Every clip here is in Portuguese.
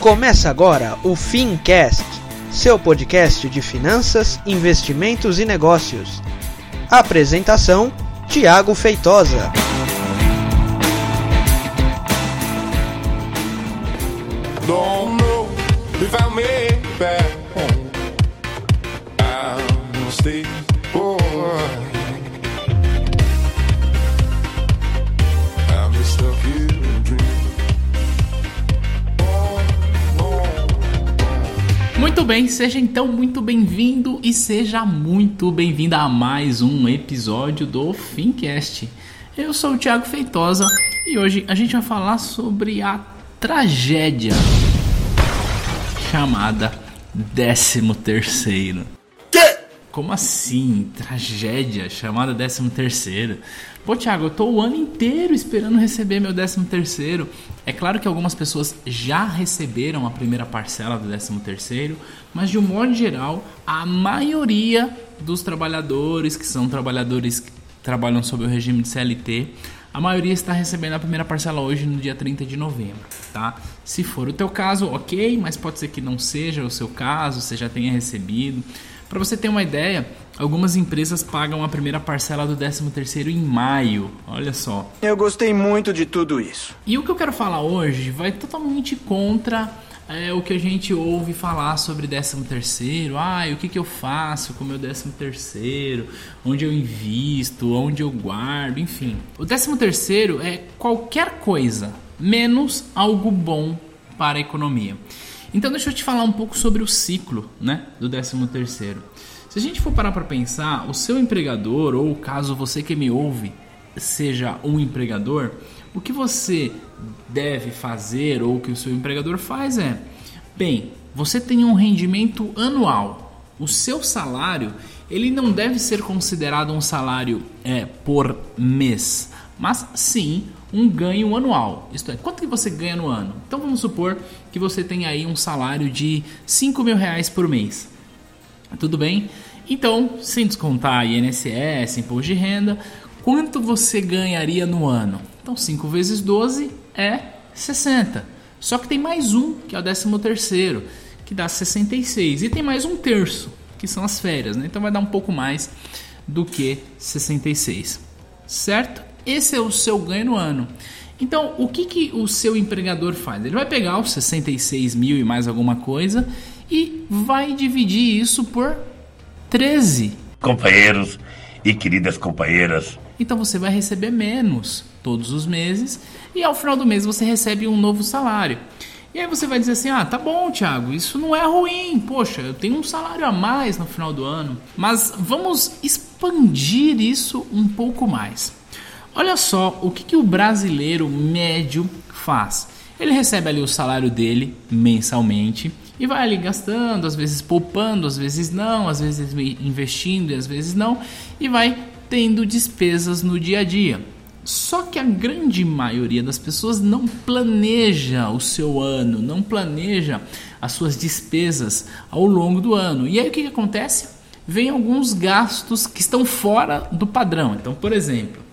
Começa agora o Fincast, seu podcast de finanças, investimentos e negócios. Apresentação: Tiago Feitosa. Don't bem, seja então muito bem-vindo e seja muito bem-vinda a mais um episódio do Fincast. Eu sou o Thiago Feitosa e hoje a gente vai falar sobre a tragédia chamada 13 terceiro. Como assim? Tragédia chamada 13 terceiro? Pô, Thiago, eu tô o ano inteiro esperando receber meu 13 terceiro. É claro que algumas pessoas já receberam a primeira parcela do 13 terceiro, mas de um modo geral, a maioria dos trabalhadores que são trabalhadores que trabalham sob o regime de CLT, a maioria está recebendo a primeira parcela hoje no dia 30 de novembro, tá? Se for o teu caso, ok, mas pode ser que não seja o seu caso, você já tenha recebido. Para você ter uma ideia, algumas empresas pagam a primeira parcela do 13º em maio. Olha só. Eu gostei muito de tudo isso. E o que eu quero falar hoje vai totalmente contra é, o que a gente ouve falar sobre 13 terceiro. Ah, o que, que eu faço com o meu 13 terceiro? Onde eu invisto? Onde eu guardo? Enfim. O 13 terceiro é qualquer coisa menos algo bom para a economia. Então deixa eu te falar um pouco sobre o ciclo né, do 13 terceiro. Se a gente for parar para pensar, o seu empregador, ou caso você que me ouve seja um empregador, o que você deve fazer ou o que o seu empregador faz é: bem, você tem um rendimento anual. O seu salário ele não deve ser considerado um salário é, por mês, mas sim um ganho anual. Isto é, quanto que você ganha no ano? Então vamos supor que você tem aí um salário de 5 mil reais por mês. Tudo bem? Então, sem descontar INSS, imposto de renda, quanto você ganharia no ano? Então 5 vezes 12 é 60. Só que tem mais um, que é o 13 terceiro, que dá 66. E tem mais um terço, que são as férias, né? Então vai dar um pouco mais do que 66. Certo? Esse é o seu ganho no ano. Então, o que, que o seu empregador faz? Ele vai pegar os 66 mil e mais alguma coisa e vai dividir isso por 13. companheiros e queridas companheiras. Então você vai receber menos todos os meses e ao final do mês você recebe um novo salário. E aí você vai dizer assim: ah, tá bom, Thiago, isso não é ruim. Poxa, eu tenho um salário a mais no final do ano. Mas vamos expandir isso um pouco mais. Olha só o que, que o brasileiro médio faz. Ele recebe ali o salário dele mensalmente e vai ali gastando, às vezes poupando, às vezes não, às vezes investindo e às vezes não, e vai tendo despesas no dia a dia. Só que a grande maioria das pessoas não planeja o seu ano, não planeja as suas despesas ao longo do ano. E aí o que, que acontece? Vem alguns gastos que estão fora do padrão. Então, por exemplo,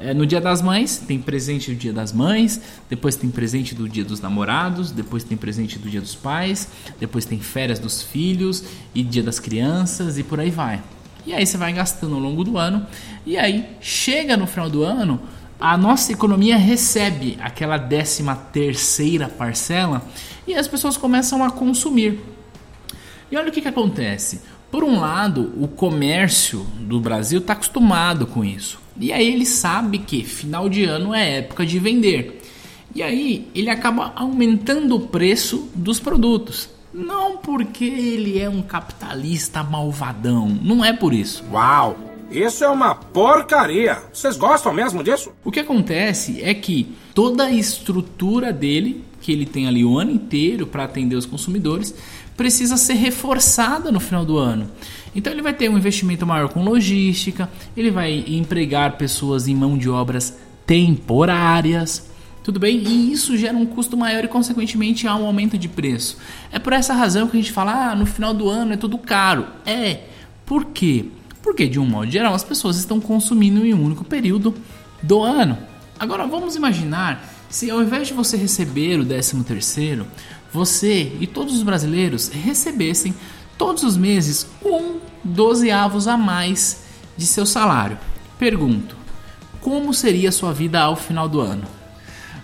é, no Dia das Mães, tem presente do Dia das Mães, depois tem presente do Dia dos Namorados, depois tem presente do Dia dos Pais, depois tem férias dos filhos e Dia das Crianças e por aí vai. E aí você vai gastando ao longo do ano, e aí chega no final do ano, a nossa economia recebe aquela décima terceira parcela e as pessoas começam a consumir. E olha o que, que acontece. Por um lado, o comércio do Brasil está acostumado com isso. E aí ele sabe que final de ano é época de vender. E aí ele acaba aumentando o preço dos produtos. Não porque ele é um capitalista malvadão, não é por isso. Uau! Isso é uma porcaria! Vocês gostam mesmo disso? O que acontece é que toda a estrutura dele, que ele tem ali o ano inteiro para atender os consumidores, precisa ser reforçada no final do ano. Então ele vai ter um investimento maior com logística, ele vai empregar pessoas em mão de obras temporárias, tudo bem? E isso gera um custo maior e, consequentemente, há um aumento de preço. É por essa razão que a gente fala, ah, no final do ano é tudo caro. É. Por quê? Porque, de um modo geral, as pessoas estão consumindo em um único período do ano. Agora, vamos imaginar se ao invés de você receber o 13 terceiro, você e todos os brasileiros recebessem todos os meses um dozeavos a mais de seu salário. Pergunto: como seria sua vida ao final do ano?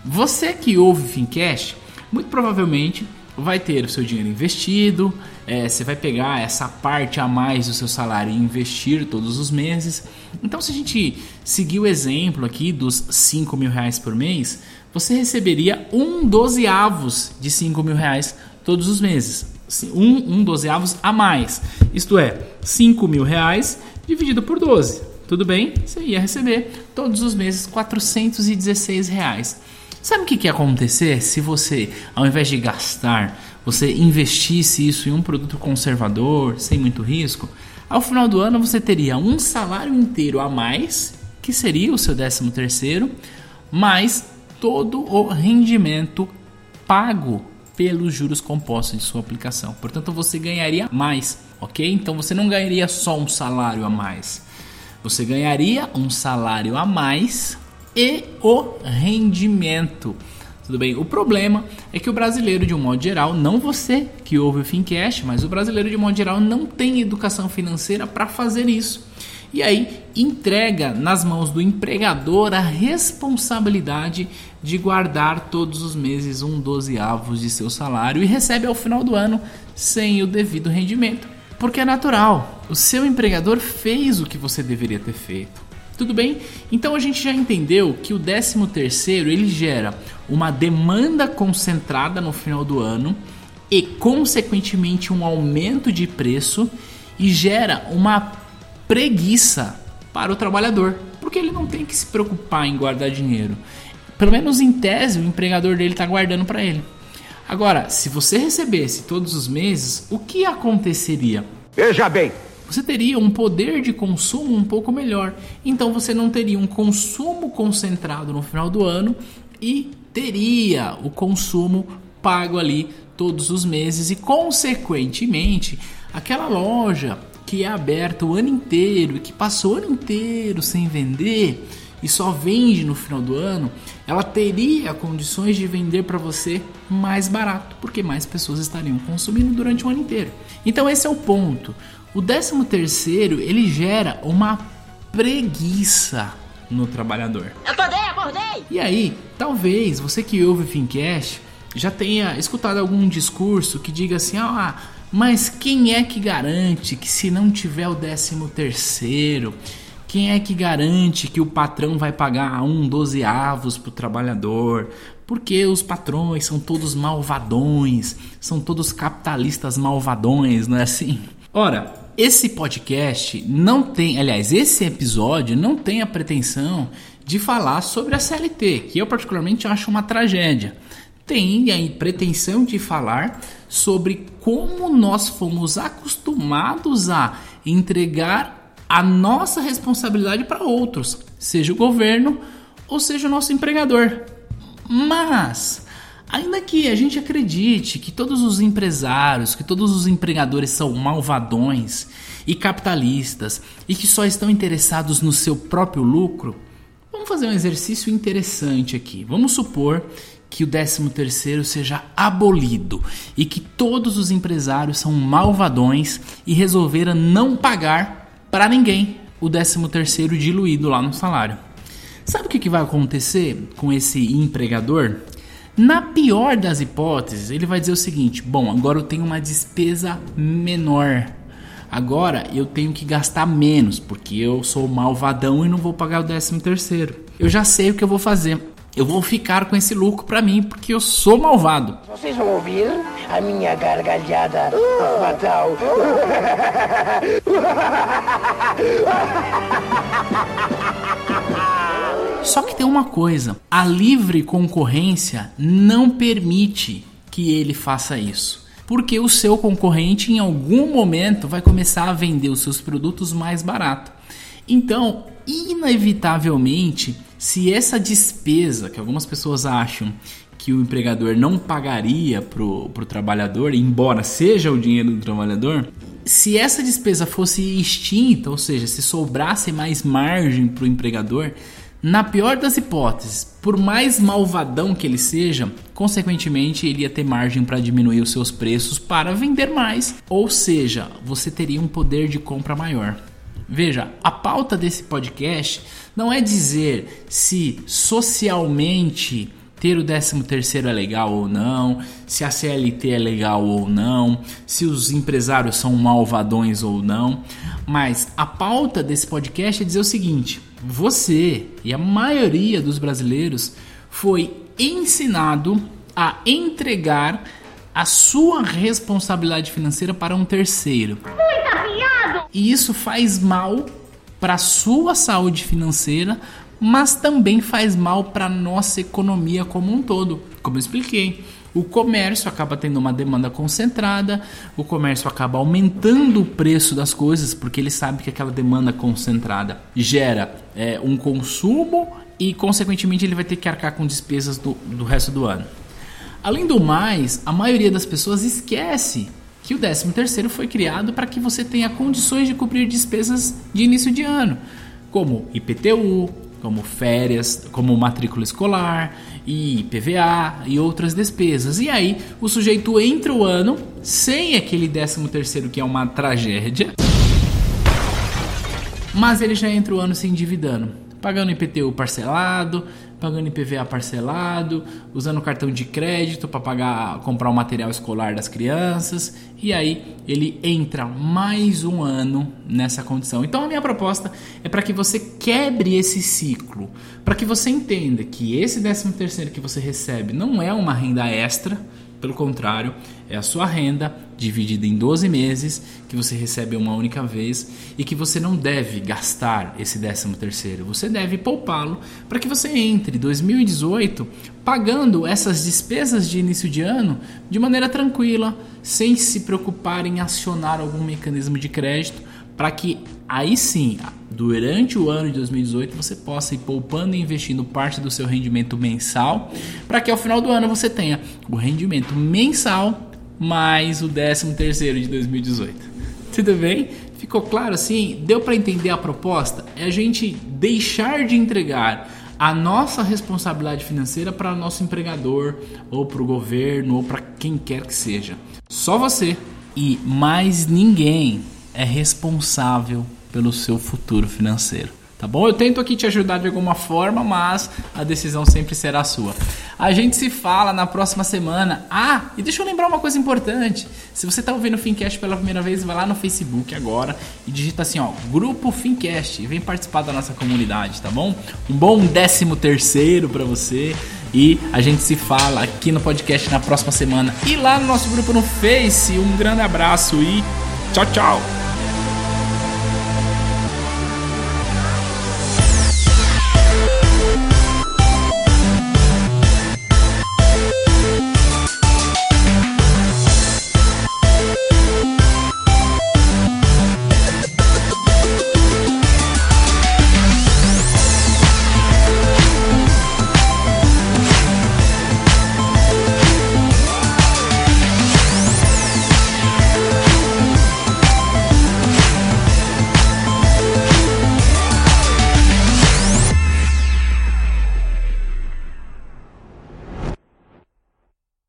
Você que ouve o Fincast, muito provavelmente vai ter o seu dinheiro investido, é, você vai pegar essa parte a mais do seu salário e investir todos os meses. Então, se a gente seguir o exemplo aqui dos 5 mil reais por mês, você receberia um dozeavos de 5 mil reais todos os meses. Um, um dozeavos a mais. Isto é, 5 mil reais dividido por 12. Tudo bem? Você ia receber todos os meses 416 reais. Sabe o que, que ia acontecer se você, ao invés de gastar, você investisse isso em um produto conservador, sem muito risco? Ao final do ano você teria um salário inteiro a mais, que seria o seu 13 terceiro, mais todo o rendimento pago pelos juros compostos de sua aplicação. Portanto, você ganharia mais, ok? Então você não ganharia só um salário a mais. Você ganharia um salário a mais e o rendimento. Tudo bem? O problema é que o brasileiro, de um modo geral, não você que ouve o Fincast, mas o brasileiro, de um modo geral, não tem educação financeira para fazer isso. E aí entrega nas mãos do empregador a responsabilidade de guardar todos os meses um dozeavos de seu salário e recebe ao final do ano sem o devido rendimento. Porque é natural, o seu empregador fez o que você deveria ter feito. Tudo bem? Então a gente já entendeu que o 13 terceiro ele gera uma demanda concentrada no final do ano e consequentemente um aumento de preço e gera uma preguiça para o trabalhador, porque ele não tem que se preocupar em guardar dinheiro. Pelo menos em tese, o empregador dele está guardando para ele. Agora, se você recebesse todos os meses, o que aconteceria? Veja bem, você teria um poder de consumo um pouco melhor. Então você não teria um consumo concentrado no final do ano e teria o consumo pago ali todos os meses e consequentemente aquela loja que é aberta o ano inteiro e que passou o ano inteiro sem vender e só vende no final do ano, ela teria condições de vender para você mais barato, porque mais pessoas estariam consumindo durante o ano inteiro. Então esse é o ponto. O décimo terceiro, ele gera uma preguiça no trabalhador. Acordei, acordei! E aí, talvez você que ouve o Fincast já tenha escutado algum discurso que diga assim, ah, mas quem é que garante que se não tiver o décimo terceiro, quem é que garante que o patrão vai pagar um dozeavos para o trabalhador? Porque os patrões são todos malvadões, são todos capitalistas malvadões, não é assim? Ora, esse podcast não tem, aliás, esse episódio não tem a pretensão de falar sobre a CLT, que eu particularmente acho uma tragédia. Tem a pretensão de falar sobre como nós fomos acostumados a entregar a nossa responsabilidade para outros, seja o governo ou seja o nosso empregador. Mas Ainda que a gente acredite que todos os empresários, que todos os empregadores são malvadões e capitalistas e que só estão interessados no seu próprio lucro, vamos fazer um exercício interessante aqui. Vamos supor que o 13 terceiro seja abolido e que todos os empresários são malvadões e resolveram não pagar para ninguém o 13 terceiro diluído lá no salário. Sabe o que vai acontecer com esse empregador? Na pior das hipóteses, ele vai dizer o seguinte: bom, agora eu tenho uma despesa menor. Agora eu tenho que gastar menos, porque eu sou malvadão e não vou pagar o 13 terceiro. Eu já sei o que eu vou fazer. Eu vou ficar com esse lucro para mim, porque eu sou malvado. Vocês vão ouvir a minha gargalhada fatal. Só que tem uma coisa: a livre concorrência não permite que ele faça isso. Porque o seu concorrente em algum momento vai começar a vender os seus produtos mais barato. Então, inevitavelmente, se essa despesa que algumas pessoas acham que o empregador não pagaria para o trabalhador, embora seja o dinheiro do trabalhador, se essa despesa fosse extinta, ou seja, se sobrasse mais margem para o empregador, Na pior das hipóteses, por mais malvadão que ele seja, consequentemente ele ia ter margem para diminuir os seus preços para vender mais, ou seja, você teria um poder de compra maior. Veja, a pauta desse podcast não é dizer se socialmente ter o 13 terceiro é legal ou não, se a CLT é legal ou não, se os empresários são malvadões ou não, mas a pauta desse podcast é dizer o seguinte: você e a maioria dos brasileiros foi ensinado a entregar a sua responsabilidade financeira para um terceiro. E isso faz mal para a sua saúde financeira, mas também faz mal para nossa economia como um todo, como eu expliquei. O comércio acaba tendo uma demanda concentrada, o comércio acaba aumentando o preço das coisas porque ele sabe que aquela demanda concentrada gera é, um consumo e, consequentemente, ele vai ter que arcar com despesas do, do resto do ano. Além do mais, a maioria das pessoas esquece que o 13 terceiro foi criado para que você tenha condições de cobrir despesas de início de ano, como IPTU, como férias, como matrícula escolar e PVA e outras despesas. E aí o sujeito entra o ano sem aquele 13 terceiro que é uma tragédia, mas ele já entra o ano se endividando, pagando IPTU parcelado, pagando IPVA parcelado, usando cartão de crédito para pagar, comprar o material escolar das crianças, e aí ele entra mais um ano nessa condição. Então a minha proposta é para que você quebre esse ciclo, para que você entenda que esse 13 terceiro que você recebe não é uma renda extra, pelo contrário, é a sua renda dividida em 12 meses que você recebe uma única vez e que você não deve gastar esse 13 terceiro. Você deve poupá-lo para que você entre 2018 pagando essas despesas de início de ano de maneira tranquila, sem se preocupar em acionar algum mecanismo de crédito para que aí sim, durante o ano de 2018, você possa ir poupando e investindo parte do seu rendimento mensal, para que ao final do ano você tenha o rendimento mensal mais o 13 terceiro de 2018. Tudo bem? Ficou claro assim? Deu para entender a proposta? É a gente deixar de entregar a nossa responsabilidade financeira para nosso empregador ou para o governo ou para quem quer que seja. Só você e mais ninguém é responsável pelo seu futuro financeiro. Tá bom? Eu tento aqui te ajudar de alguma forma, mas a decisão sempre será sua. A gente se fala na próxima semana. Ah, e deixa eu lembrar uma coisa importante. Se você está ouvindo o Fincast pela primeira vez, vai lá no Facebook agora e digita assim, ó, Grupo Fincast e vem participar da nossa comunidade, tá bom? Um bom décimo terceiro para você e a gente se fala aqui no podcast na próxima semana e lá no nosso grupo no Face. Um grande abraço e tchau, tchau.